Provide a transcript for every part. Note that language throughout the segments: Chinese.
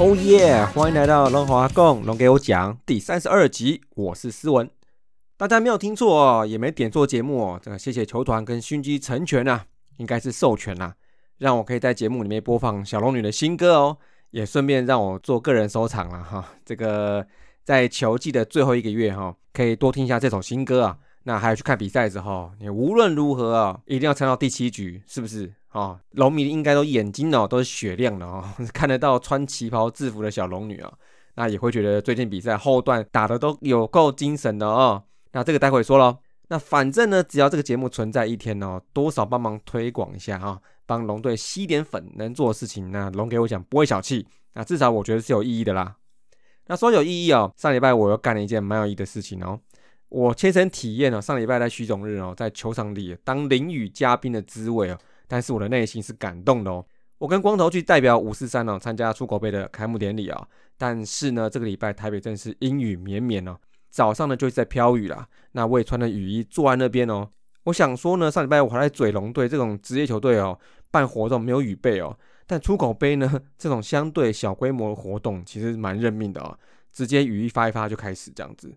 哦耶！欢迎来到龙华共龙给我讲第三十二集，我是思文。大家没有听错哦，也没点错节目哦。这个谢谢球团跟勋基成全啊，应该是授权啊，让我可以在节目里面播放小龙女的新歌哦，也顺便让我做个人收藏了哈。这个在球季的最后一个月哈，可以多听一下这首新歌啊。那还有去看比赛之后，你无论如何啊，一定要撑到第七局，是不是？哦，龙迷应该都眼睛哦都是雪亮的哦，看得到穿旗袍制服的小龙女啊，那也会觉得最近比赛后段打的都有够精神的哦。那这个待会说喽。那反正呢，只要这个节目存在一天哦，多少帮忙推广一下哈，帮龙队吸点粉，能做的事情，那龙给我讲不会小气，那至少我觉得是有意义的啦。那说有意义哦，上礼拜我又干了一件蛮有意义的事情哦，我切身体验了上礼拜在徐总日哦，在球场里当淋雨嘉宾的滋味哦。但是我的内心是感动的哦。我跟光头去代表五四三哦参加出口杯的开幕典礼啊。但是呢，这个礼拜台北真是阴雨绵绵哦。早上呢就是在飘雨啦。那我也穿着雨衣坐在那边哦。我想说呢，上礼拜我还在嘴龙队这种职业球队哦办活动没有雨备哦。但出口杯呢这种相对小规模的活动其实蛮认命的哦，直接雨衣发一发就开始这样子。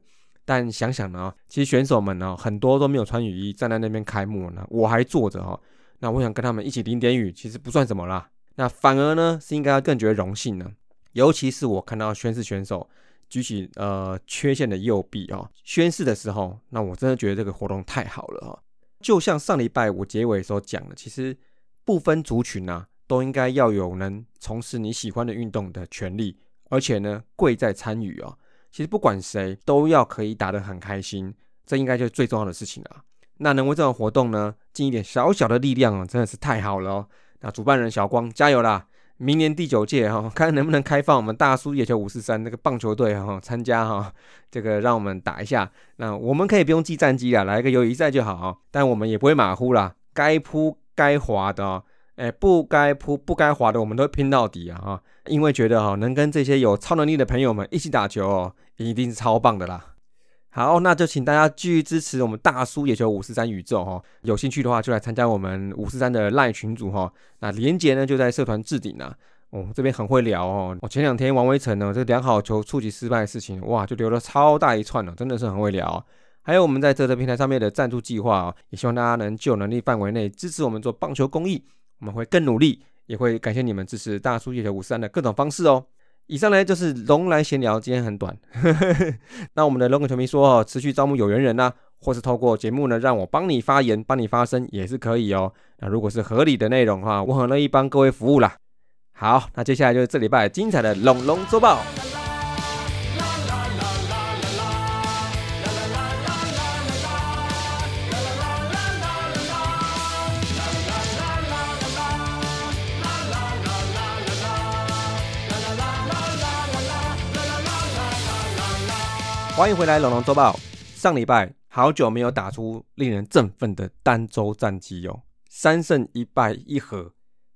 但想想呢，其实选手们呢很多都没有穿雨衣站在那边开幕呢，我还坐着哦。那我想跟他们一起淋点雨，其实不算什么啦。那反而呢，是应该更觉得荣幸呢。尤其是我看到宣誓选手举起呃缺陷的右臂啊，宣誓的时候，那我真的觉得这个活动太好了哈。就像上礼拜我结尾时候讲的，其实不分族群啊，都应该要有能从事你喜欢的运动的权利，而且呢，贵在参与啊。其实不管谁都要可以打得很开心，这应该就是最重要的事情了。那能为这种活动呢尽一点小小的力量哦，真的是太好了哦。那主办人小光加油啦！明年第九届哈，看能不能开放我们大叔野球五四三那个棒球队哈参加哈，这个让我们打一下。那我们可以不用记战绩啊，来一个友谊赛就好。但我们也不会马虎啦，该扑该滑的，哎，不该扑不该滑的，我们都拼到底啊哈！因为觉得哈，能跟这些有超能力的朋友们一起打球哦，一定是超棒的啦。好，那就请大家继续支持我们大叔野球五四三宇宙哈，有兴趣的话就来参加我们五四三的赖群组哈。那连结呢就在社团置顶啊。哦，这边很会聊哦。我前两天王威成呢，这良好球触及失败的事情，哇，就留了超大一串呢，真的是很会聊。还有我们在这个平台上面的赞助计划啊，也希望大家能就能力范围内支持我们做棒球公益，我们会更努力，也会感谢你们支持大叔野球五三的各种方式哦。以上呢就是龙来闲聊，今天很短。那我们的龙哥球迷说哦，持续招募有缘人呢，或是透过节目呢让我帮你发言、帮你发声也是可以哦。那如果是合理的内容的话，我很乐意帮各位服务啦。好，那接下来就是这礼拜精彩的龙龙周报。欢迎回来，龙龙周报。上礼拜好久没有打出令人振奋的单周战绩哦，三胜一败一和。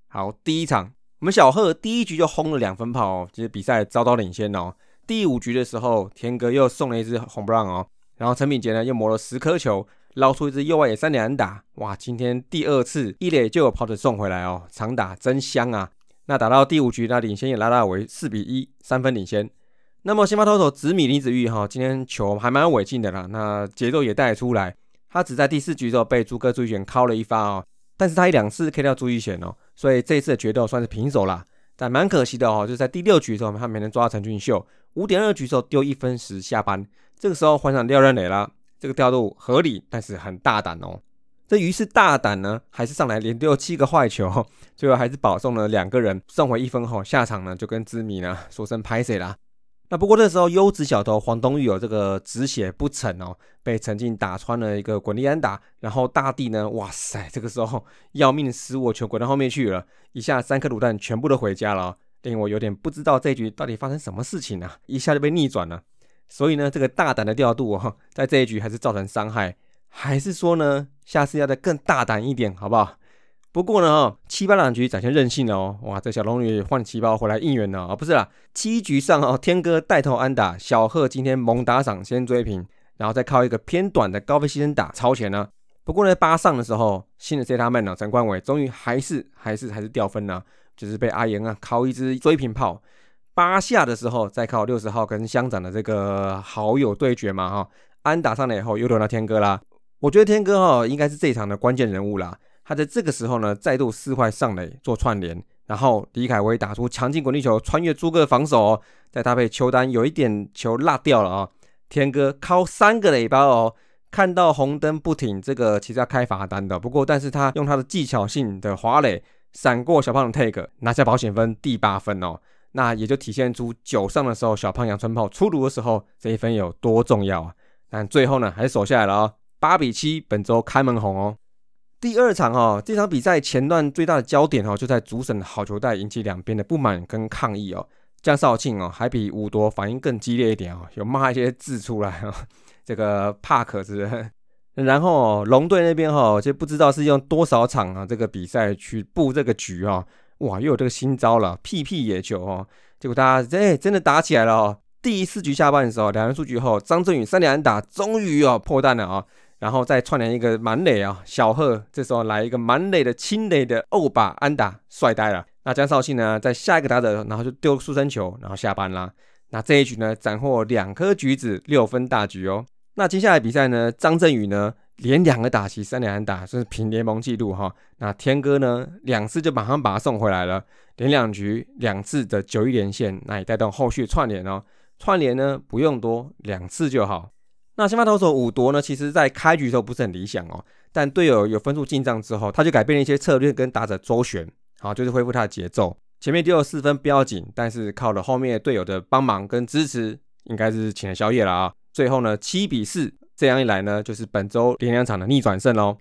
好，第一场我们小贺第一局就轰了两分炮哦，其实比赛遭到领先哦。第五局的时候，田哥又送了一支红不让哦，然后陈敏杰呢又磨了十颗球，捞出一支右外野三连打。哇，今天第二次一垒就有跑者送回来哦，长打真香啊！那打到第五局，那领先也拉大为四比一，三分领先。那么先发投手紫米林子玉哈，今天球还蛮违禁的啦，那节奏也带出来。他只在第四局的时候被朱哥朱一贤敲了一发哦，但是他一两次 K 掉朱一贤哦，所以这一次的决斗算是平手啦。但蛮可惜的哦，就在第六局的时候他没能抓陈俊秀，五点二局的时候丢一分时下班，这个时候换上廖任磊了，这个调度合理，但是很大胆哦。这于是大胆呢，还是上来连丢七个坏球，最后还是保送了两个人送回一分后，下场呢就跟紫米呢说声拍谁啦。那不过那时候优质小头黄东玉有这个止血不成哦，被陈静打穿了一个滚地安打，然后大地呢，哇塞，这个时候要命失误球滚到后面去了，一下三颗卤蛋全部都回家了，令我有点不知道这局到底发生什么事情啊，一下就被逆转了。所以呢，这个大胆的调度哦，在这一局还是造成伤害，还是说呢，下次要再更大胆一点，好不好？不过呢，七八两局展现韧性哦，哇，这小龙女换旗袍回来应援了啊，不是啦，七局上哦，天哥带头安打，小贺今天猛打赏先追平，然后再靠一个偏短的高飞牺牲打超前呢。不过呢，八上的时候，新的 C 他们呢，陈冠伟终于还是还是还是掉分了，就是被阿言啊靠一支追平炮。八下的时候，再靠六十号跟乡长的这个好友对决嘛，哈，安打上来以后，又轮到天哥啦。我觉得天哥哈应该是这一场的关键人物啦。他在这个时候呢，再度四坏上垒做串联，然后李凯威打出强劲滚地球，穿越诸葛防守，再搭配球单有一点球落掉了啊。天哥靠三个垒包哦，看到红灯不停，这个其实要开罚单的。不过，但是他用他的技巧性的滑垒闪过小胖的 take，拿下保险分第八分哦。那也就体现出九上的时候，小胖阳春炮出炉的时候，这一分有多重要啊！但最后呢，还是守下来了哦，八比七，本周开门红哦。第二场哦，这场比赛前段最大的焦点哦，就在主审好球带引起两边的不满跟抗议哦。江少庆哦，还比五多反应更激烈一点哦，有骂一些字出来哦，这个帕克是。然后龙队那边哈，就不知道是用多少场啊这个比赛去布这个局啊。哇，又有这个新招了，屁屁野球哦！结果大家哎，真的打起来了哦。第四局下半的时候，两人出局后，张振宇三连打，终于哦破蛋了啊！然后再串联一个满垒啊，小贺这时候来一个满垒的清垒的欧巴安打，帅呆了。那江少庆呢，在下一个打者，然后就丢速生球，然后下班啦。那这一局呢，斩获两颗橘子，六分大局哦。那接下来比赛呢，张振宇呢？连两个打齐三连安打，这是平联盟纪录哈。那天哥呢，两次就马上把他送回来了，连两局两次的九一连线，那也带动后续串联哦。串联呢不用多，两次就好。那先发投手五夺呢，其实在开局的时候不是很理想哦，但队友有分数进账之后，他就改变了一些策略跟打者周旋，好就是恢复他的节奏。前面丢了四分不要紧，但是靠了后面队友的帮忙跟支持，应该是请了宵夜了啊。最后呢七比四。这样一来呢，就是本周连两场的逆转胜喽。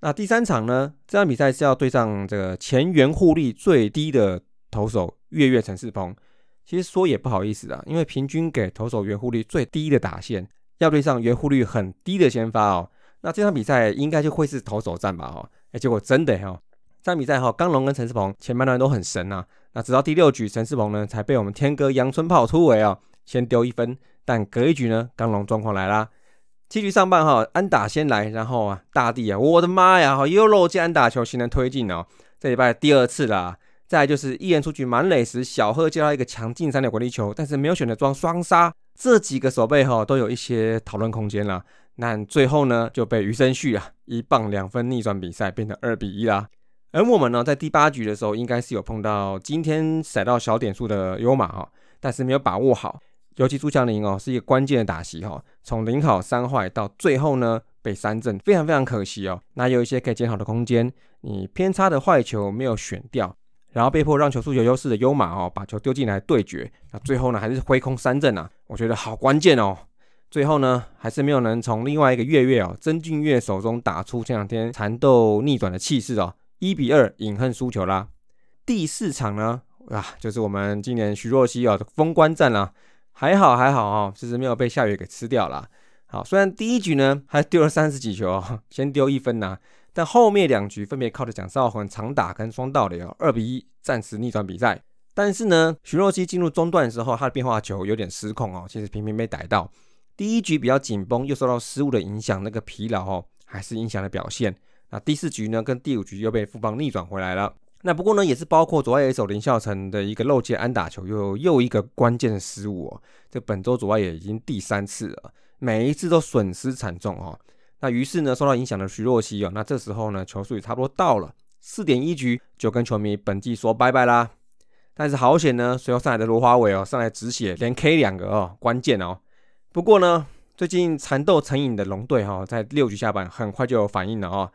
那第三场呢，这场比赛是要对上这个前援护率最低的投手月月陈世鹏。其实说也不好意思啊，因为平均给投手援护率最低的打线，要对上援护率很低的先发哦。那这场比赛应该就会是投手战吧？哦，哎，结果真的哈，这场比赛哈，刚龙跟陈世鹏前半段都很神呐。那直到第六局，陈世鹏呢才被我们天哥阳春炮突围啊，先丢一分。但隔一局呢，刚龙状况来啦。七局上半哈，安打先来，然后啊，大地啊，我的妈呀，哈，又漏接安打球，形成推进哦。这礼拜第二次啦，再来就是一人出局满垒时，小贺接到一个强劲三点滚地球，但是没有选择装双杀。这几个手背哈都有一些讨论空间了。那最后呢，就被余生旭啊一棒两分逆转比赛，变成二比一啦。而我们呢，在第八局的时候，应该是有碰到今天赛到小点数的优马哈，但是没有把握好。尤其朱强林哦，是一个关键的打席哈，从零好三坏到最后呢被三振，非常非常可惜哦。那有一些可以检讨的空间，你偏差的坏球没有选掉，然后被迫让球速有优势的优马哦把球丢进来对决，那最后呢还是挥空三振啊，我觉得好关键哦。最后呢还是没有能从另外一个月月哦曾俊月手中打出前两天缠斗逆转的气势哦，一比二饮恨输球啦。第四场呢啊就是我们今年徐若曦哦的封关战啦。还好还好哦，就是没有被夏雨给吃掉了。好，虽然第一局呢还丢了三十几球哦，先丢一分呐，但后面两局分别靠着蒋少恒长打跟双盗垒，二比一暂时逆转比赛。但是呢，徐若曦进入中段的时候，他的变化球有点失控哦，其实频频被逮到。第一局比较紧绷，又受到失误的影响，那个疲劳哦，还是影响了表现。那第四局呢，跟第五局又被富邦逆转回来了。那不过呢，也是包括左外野手林孝成的一个漏接安打球，又又一个关键的失误哦。这本周左外野已经第三次了，每一次都损失惨重哦。那于是呢，受到影响的徐若曦哦，那这时候呢，球速也差不多到了四点一局，就跟球迷本季说拜拜啦。但是好险呢，随后上来的罗华伟哦，上来止血，连 K 两个哦，关键哦。不过呢，最近缠斗成瘾的龙队哈，在六局下半很快就有反应了哦。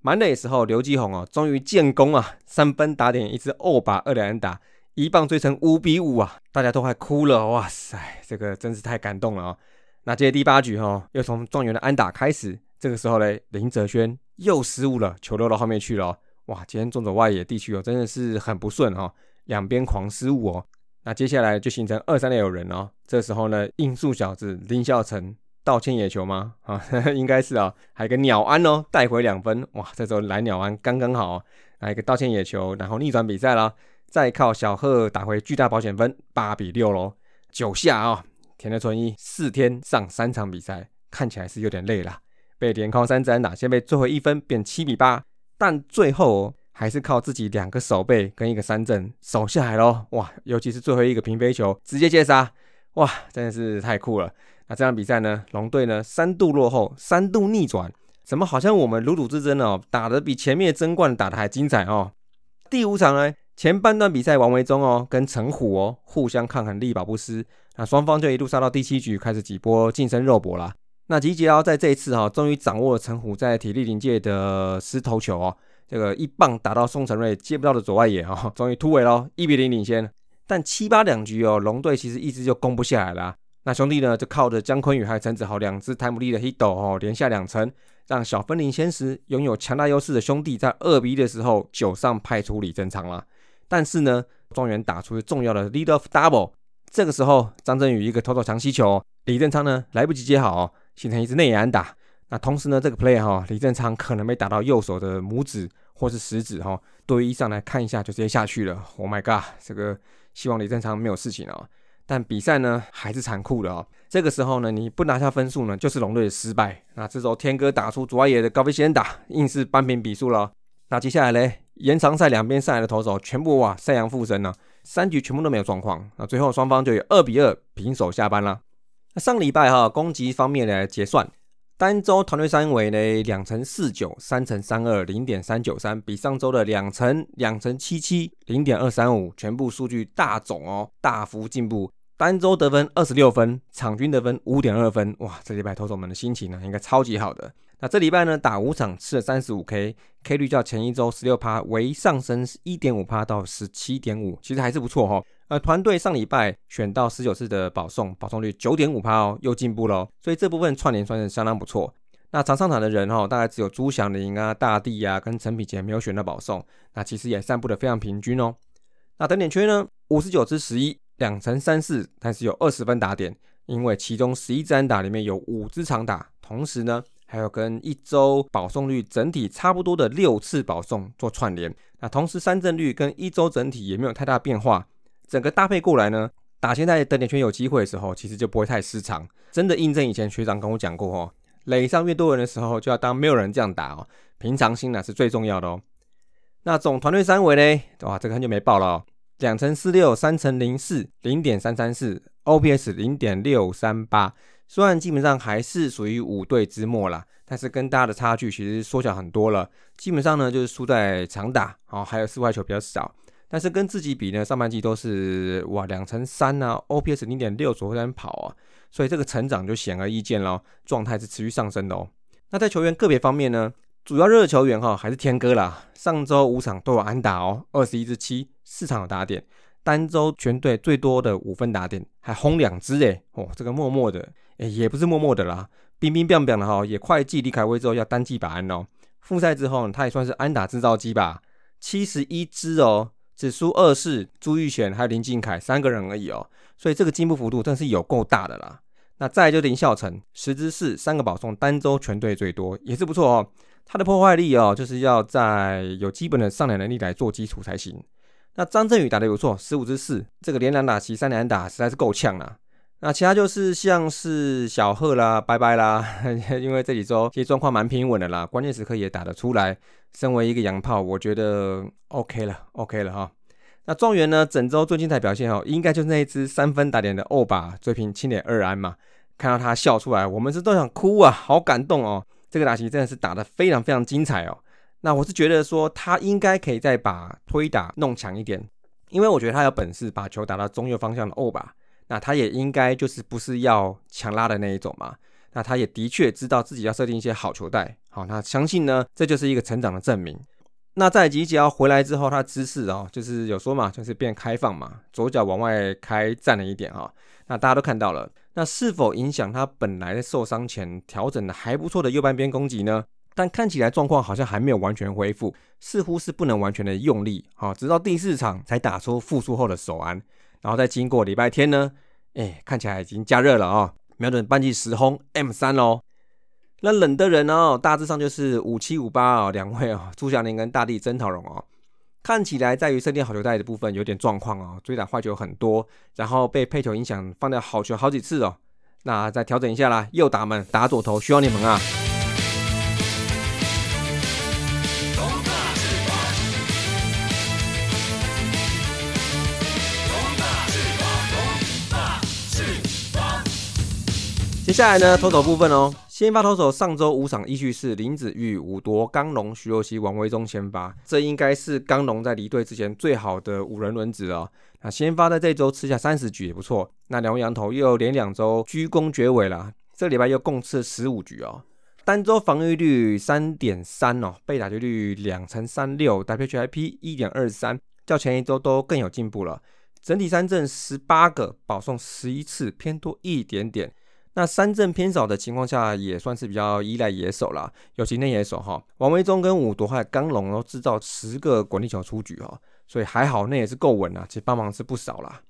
满垒时候，刘继宏哦，终于建功啊！三分打点，一支二把二连打，一棒追成五比五啊！大家都快哭了，哇塞，这个真是太感动了啊！那接着第八局哈，又从状元的安打开始，这个时候嘞，林哲轩又失误了，球漏到后面去了，哇！今天中走外野地区哦，真的是很不顺哈，两边狂失误哦。那接下来就形成二三垒有人哦，这时候呢，应速小子林孝成。道歉野球吗？啊，应该是啊，还有个鸟安哦，带回两分，哇，这时候来鸟安刚刚好，来一个道歉野球，然后逆转比赛啦，再靠小贺打回巨大保险分，八比六喽，九下啊，田德纯一四天上三场比赛，看起来是有点累了，被连靠三支打，先被最后一分变七比八，但最后还是靠自己两个手背跟一个三振守下来喽。哇，尤其是最后一个平飞球直接接杀，哇，真的是太酷了。那这场比赛呢，龙队呢三度落后，三度逆转，怎么好像我们如赌之争哦，打得比前面争冠打得还精彩哦。第五场呢，前半段比赛王维忠哦跟陈虎哦互相抗衡，力保不失，那双方就一路杀到第七局，开始几波近身肉搏啦。那吉杰奥在这一次哈，终于掌握了陈虎在体力临界的狮头球哦，这个一棒打到宋承瑞接不到的左外野哈，终于突围喽，一比零领先。但七八两局哦，龙队其实一直就攻不下来啦。那兄弟呢，就靠着姜昆宇还有陈子豪两支台姆利的 hit 哦，连下两城，让小分领先时拥有强大优势的兄弟在二比一的时候九上派出李正昌了。但是呢，庄园打出重要的 lead of double，这个时候张振宇一个投投强吸球，李正昌呢来不及接好。形成一支内野安打，那同时呢，这个 play 哈，李正昌可能没打到右手的拇指或是食指哈，对一上来看一下就直接下去了。Oh my god，这个希望李正昌没有事情哦。但比赛呢还是残酷的哦。这个时候呢，你不拿下分数呢，就是龙队的失败。那这时候天哥打出左外野的高飞先打，硬是扳平比数了。那接下来嘞，延长赛两边上来的投手全部哇赛扬附身了，三局全部都没有状况。那最后双方就以二比二平手下班了。那上礼拜哈，攻击方面来结算，单周团队三围呢两乘四九，三乘三二，零点三九三，比上周的两乘两乘七七，零点二三五，全部数据大总哦，大幅进步。单周得分二十六分，场均得分五点二分，哇，这礼拜投手们的心情呢，应该超级好的。那这礼拜呢，打五场吃了三十五 K，K 率较前一周十六趴为上升一点五趴到十七点五，其实还是不错哈。呃，团队上礼拜选到十九次的保送，保送率九点五趴哦，又进步了，所以这部分串联算是相当不错。那常上场的人哈，大概只有朱祥林啊、大地啊跟陈品杰没有选到保送，那其实也散布的非常平均哦。那等点圈呢，五十九支十一，两成三四，但是有二十分打点，因为其中十一支安打里面有五支长打，同时呢。还有跟一周保送率整体差不多的六次保送做串联，那同时三振率跟一周整体也没有太大变化，整个搭配过来呢，打现在等点圈有机会的时候，其实就不会太失常。真的印证以前学长跟我讲过哦，垒上越多人的时候，就要当没有人这样打哦，平常心呢是最重要的哦。那总团队三围呢，哇，这个很久没报了哦，两乘四六，三乘零四，零点三三四，OPS 零点六三八。虽然基本上还是属于五队之末啦，但是跟大家的差距其实缩小很多了。基本上呢，就是输在长打，哦，还有四坏球比较少。但是跟自己比呢，上半季都是哇两成三啊，OPS 零点六左右在跑啊，所以这个成长就显而易见咯，状态是持续上升的哦。那在球员个别方面呢，主要热的球员哈还是天哥啦，上周五场都有安打哦，二十一支七，四场有打点，单周全队最多的五分打点，还轰两支诶，哦，这个默默的。哎，也不是默默的啦，冰冰冰冰的哈，也快记李凯威之后要单季把安哦。复赛之后呢，他也算是安打制造机吧，七十一支哦，只输二世、朱玉贤还有林敬凯三个人而已哦，所以这个进步幅度真是有够大的啦。那再就林孝成，十支四三个保送，单周全队最多，也是不错哦。他的破坏力哦，就是要在有基本的上垒能力来做基础才行。那张振宇打的不错，十五支四，这个连两打齐三连打，实在是够呛啊。那其他就是像是小贺啦、拜拜啦，因为这几周其实状况蛮平稳的啦，关键时刻也打得出来。身为一个洋炮，我觉得 OK 了，OK 了哈。那状元呢，整周最精彩表现哦，应该就是那一支三分打点的欧巴追平七点二安嘛。看到他笑出来，我们是都想哭啊，好感动哦。这个打席真的是打得非常非常精彩哦。那我是觉得说他应该可以再把推打弄强一点，因为我觉得他有本事把球打到中右方向的欧巴。那他也应该就是不是要强拉的那一种嘛？那他也的确知道自己要设定一些好球带，好，那相信呢，这就是一个成长的证明。那在吉吉奥回来之后，他姿势哦，就是有说嘛，就是变开放嘛，左脚往外开站了一点哈。那大家都看到了，那是否影响他本来在受伤前调整的还不错的右半边攻击呢？但看起来状况好像还没有完全恢复，似乎是不能完全的用力，好，直到第四场才打出复苏后的手安。然后再经过礼拜天呢，哎，看起来已经加热了啊，瞄准半季十轰 M 三喽。那冷的人哦，大致上就是五七五八哦，两位哦，朱祥林跟大地曾桃荣哦，看起来在于设定好球带的部分有点状况哦，追打坏球很多，然后被配球影响放掉好球好几次哦，那再调整一下啦，右打门打左头需要你们啊。下来呢，投手部分哦，先发投手上周五场依序是林子玉、武夺、刚龙、徐若曦、王威忠先发，这应该是刚龙在离队之前最好的五人轮值了。那先发在这周吃下三十局也不错。那两位羊头又连两周居功绝尾了，这礼拜又共吃十五局哦。单周防御率三点三哦，被打击率两成三六，WHIP 一点二三，较前一周都更有进步了。整体三振十八个，保送十一次，偏多一点点。那三阵偏少的情况下，也算是比较依赖野手啦，尤其内野手哈，王维忠跟五夺还有刚龙都制造十个滚地球出局哈，所以还好那也是够稳啊，其实帮忙是不少啦。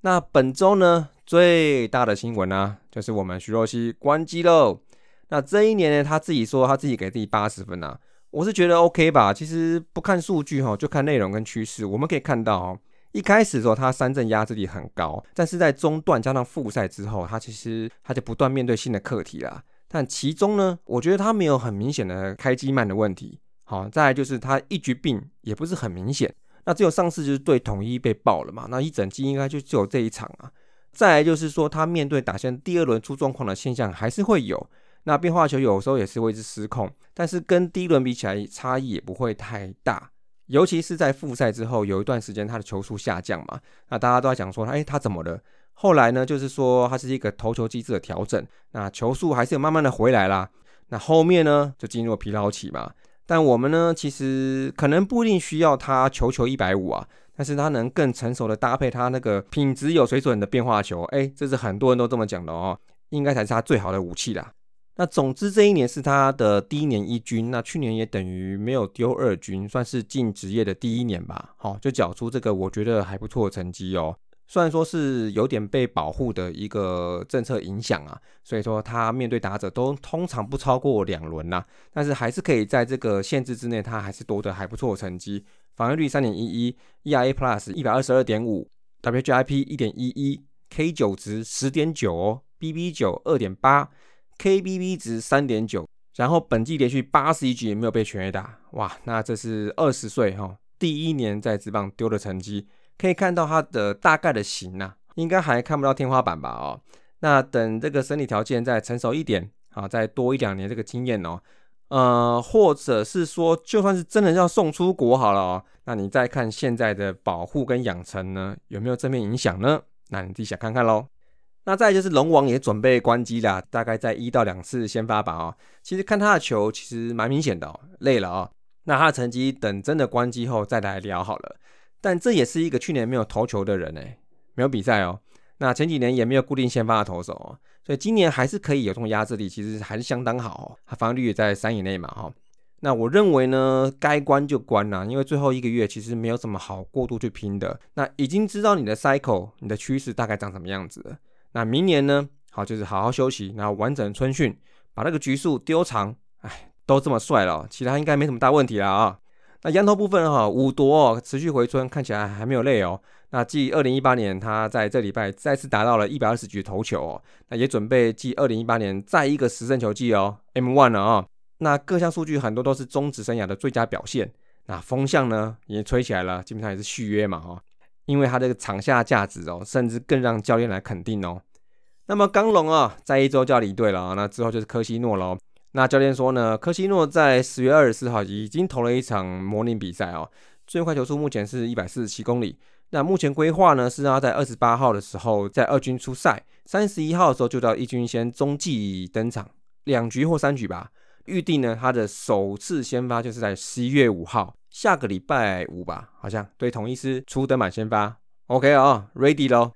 那本周呢最大的新闻呢，就是我们徐若曦关机喽。那这一年呢，他自己说他自己给自己八十分啊，我是觉得 OK 吧。其实不看数据哈，就看内容跟趋势，我们可以看到，一开始的时候他三振压制力很高，但是在中段加上复赛之后，他其实他就不断面对新的课题啦。但其中呢，我觉得他没有很明显的开机慢的问题。好，再来就是他一局病也不是很明显。那只有上次就是对统一被爆了嘛，那一整季应该就只有这一场啊。再来就是说他面对打线第二轮出状况的现象还是会有。那变化球有时候也是会是失控，但是跟第一轮比起来差异也不会太大，尤其是在复赛之后有一段时间他的球速下降嘛，那大家都在讲说，哎，他怎么了？后来呢，就是说他是一个投球机制的调整，那球速还是有慢慢的回来啦。那后面呢就进入疲劳期嘛，但我们呢其实可能不一定需要他球球一百五啊，但是他能更成熟的搭配他那个品质有水准的变化球，哎，这是很多人都这么讲的哦，应该才是他最好的武器啦。那总之，这一年是他的第一年一军，那去年也等于没有丢二军，算是进职业的第一年吧。好，就缴出这个我觉得还不错的成绩哦。虽然说是有点被保护的一个政策影响啊，所以说他面对打者都通常不超过两轮呐，但是还是可以在这个限制之内，他还是夺得还不错的成绩。防御率三点一一，ERA Plus 一百二十二点五，WGIP 一点一一，K 九值十点九哦，BB 九二点八。KBB 值三点九，然后本季连续八十一局也没有被全垒打，哇，那这是二十岁哈第一年在职棒丢的成绩，可以看到他的大概的型呐，应该还看不到天花板吧哦，那等这个身体条件再成熟一点啊，再多一两年这个经验哦，呃，或者是说就算是真的要送出国好了哦，那你再看现在的保护跟养成呢，有没有正面影响呢？那你自己想看看喽。那再就是龙王也准备关机了，大概在一到两次先发吧啊。其实看他的球其实蛮明显的哦，累了啊。那他的成绩等真的关机后再来聊好了。但这也是一个去年没有投球的人哎，没有比赛哦。那前几年也没有固定先发的投手哦，所以今年还是可以有这种压制力，其实还是相当好哦。他防御率也在三以内嘛哈。那我认为呢，该关就关啦，因为最后一个月其实没有什么好过度去拼的。那已经知道你的 cycle，你的趋势大概长什么样子了。那明年呢？好，就是好好休息，然后完整春训，把那个局数丢长。哎，都这么帅了，其他应该没什么大问题了啊。那羊头部分哈，五夺哦持续回春，看起来还没有累哦。那继二零一八年，他在这礼拜再次达到了一百二十局投球哦。那也准备继二零一八年再一个十胜球季哦，M one 了啊。那各项数据很多都是中职生涯的最佳表现。那风向呢，已经吹起来了，基本上也是续约嘛哈。因为他这个场下价值哦，甚至更让教练来肯定哦。那么刚龙啊，在一周就要离队了啊，那之后就是科西诺喽。那教练说呢，科西诺在十月二十四号已经投了一场模拟比赛哦，最快球速目前是一百四十七公里。那目前规划呢，是让他在二十八号的时候在二军出赛，三十一号的时候就到一军先中继登场两局或三局吧。预定呢，他的首次先发就是在十一月五号。下个礼拜五吧，好像对同一师初登板先发，OK 啊，Ready 咯。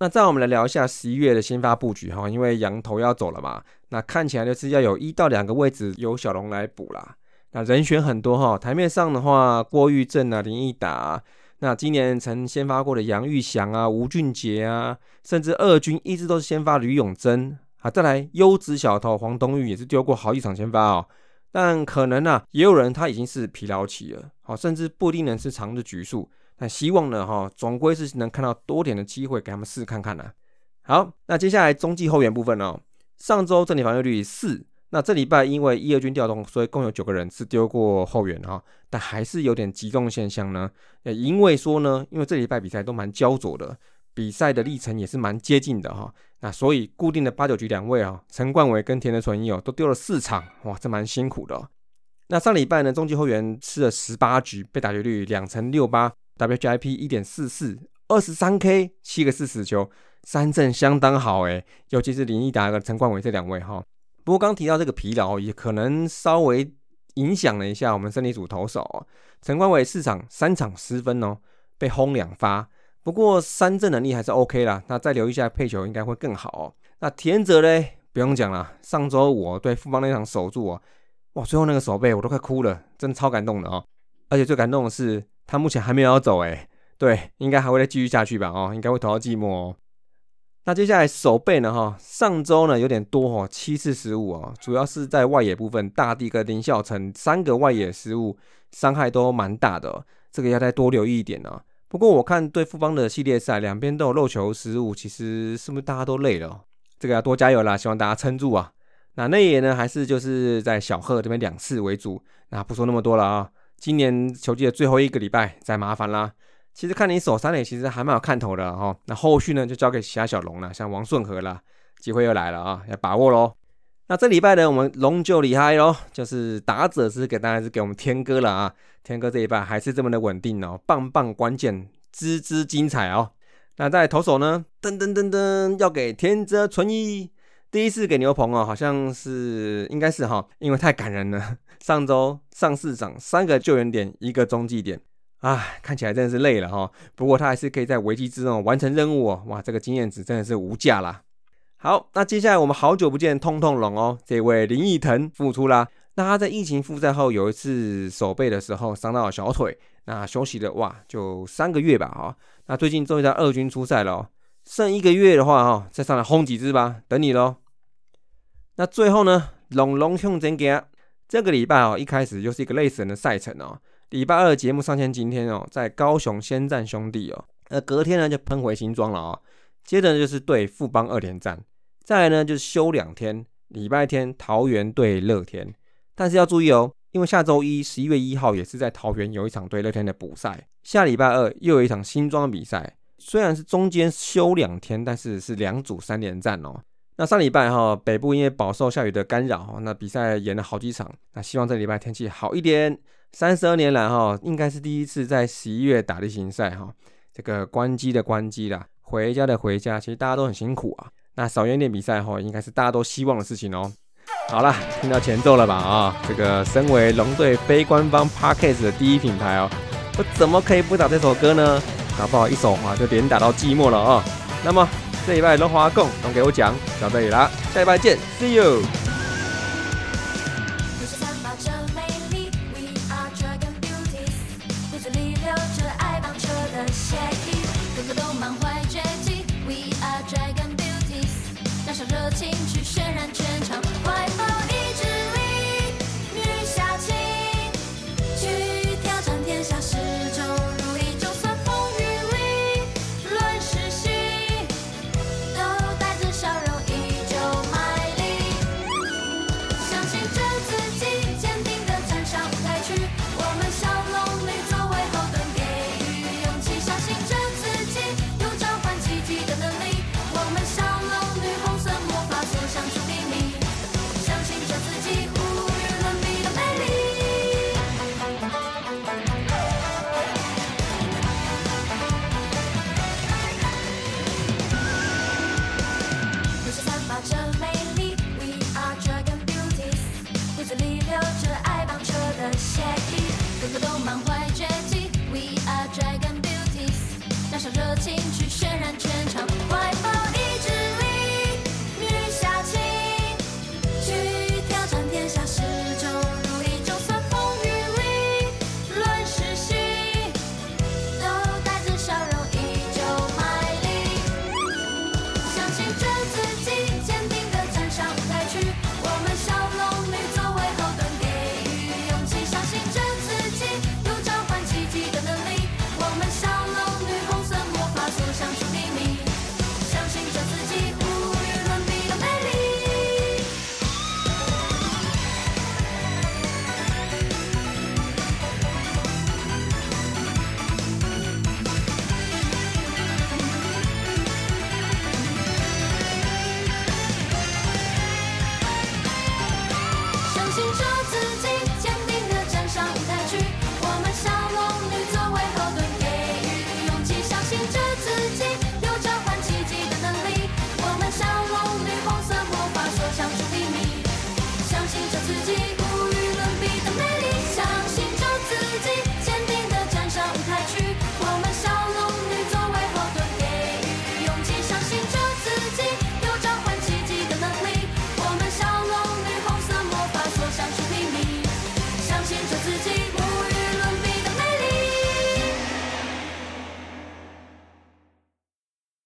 那再我们来聊一下十一月的先发布局哈，因为羊头要走了嘛，那看起来就是要有一到两个位置由小龙来补啦。那人选很多哈，台面上的话，郭玉正啊、林毅达，那今年曾先发过的杨玉祥啊、吴俊杰啊，甚至二军一直都是先发吕永贞啊，再来优质小头黄东玉也是丢过好几场先发哦。但可能呢，也有人他已经是疲劳期了，好，甚至不一定能是长的局数。但希望呢，哈，总归是能看到多点的机会给他们试试看看呢。好，那接下来中继后援部分哦，上周整体防御率四，那这礼拜因为一二军调动，所以共有九个人是丢过后援哈，但还是有点集中现象呢。也因为说呢，因为这礼拜比赛都蛮焦灼的，比赛的历程也是蛮接近的哈，那所以固定的八九局两位啊，陈冠伟跟田德纯一哦，都丢了四场，哇，这蛮辛苦的。那上礼拜呢，中继后援吃了十八局，被打击率两成六八，WGIP 一点四四，二十三 K 七个四死球，三振相当好诶，尤其是林毅达和陈冠伟这两位哈。不过刚提到这个疲劳，也可能稍微影响了一下我们胜利组投手哦。陈冠伟四场三场失分哦，被轰两发。不过三振能力还是 OK 啦，那再留意一下配球应该会更好。那田泽嘞，不用讲了，上周我对富邦那场守住哦，哇，最后那个守备我都快哭了，真的超感动的哦。而且最感动的是，他目前还没有要走哎，对，应该还会再继续下去吧哦，应该会投到寂寞哦。那接下来手背呢哈，上周呢有点多哦，七次失误哦，主要是在外野部分，大地跟林孝成三个外野失误，伤害都蛮大的，这个要再多留意一点呢。不过我看对富邦的系列赛，两边都有漏球失误，其实是不是大家都累了？这个要多加油啦，希望大家撑住啊。那内野呢，还是就是在小贺这边两次为主。那不说那么多了啊，今年球季的最后一个礼拜再麻烦啦。其实看你守三垒，其实还蛮有看头的哈。那后续呢，就交给其他小龙了，像王顺和啦，机会又来了啊，要把握喽。那这礼拜呢，我们龙就厉害喽，就是打者是给当然是给我们天哥了啊，天哥这一拜还是这么的稳定哦，棒棒关键，滋滋精彩哦。那在投手呢，噔噔噔噔，要给天泽纯一，第一次给牛棚哦，好像是应该是哈，因为太感人了。上周上市长三个救援点，一个中继点，啊，看起来真的是累了哈。不过他还是可以在危机之中完成任务哦，哇，这个经验值真的是无价啦。好，那接下来我们好久不见，痛痛龙哦，这位林奕腾复出啦。那他在疫情复赛后有一次手背的时候伤到了小腿，那休息了哇，就三个月吧哈。那最近终于在二军出赛了哦，剩一个月的话哈，再上来轰几支吧，等你喽。那最后呢，龙龙向前给这个礼拜哦，一开始就是一个累死人的赛程哦。礼拜二节目上线今天哦，在高雄先战兄弟哦，那隔天呢就喷回新庄了哦。接着就是对富邦二连战，再来呢就是休两天，礼拜天桃园对乐天，但是要注意哦，因为下周一十一月一号也是在桃园有一场对乐天的补赛，下礼拜二又有一场新庄比赛，虽然是中间休两天，但是是两组三连战哦。那上礼拜哈北部因为饱受下雨的干扰，那比赛延了好几场，那希望这礼拜天气好一点。三十二年来哈应该是第一次在十一月打例行赛哈，这个关机的关机啦。回家的回家，其实大家都很辛苦啊。那少一点比赛哈，应该是大家都希望的事情哦。好了，听到前奏了吧？啊，这个身为龙队非官方 Parkes 的第一品牌哦，我怎么可以不打这首歌呢？搞不好一手滑就连打到寂寞了啊。那么这一拜龙华共都给我讲到这里啦，下一拜见，See you。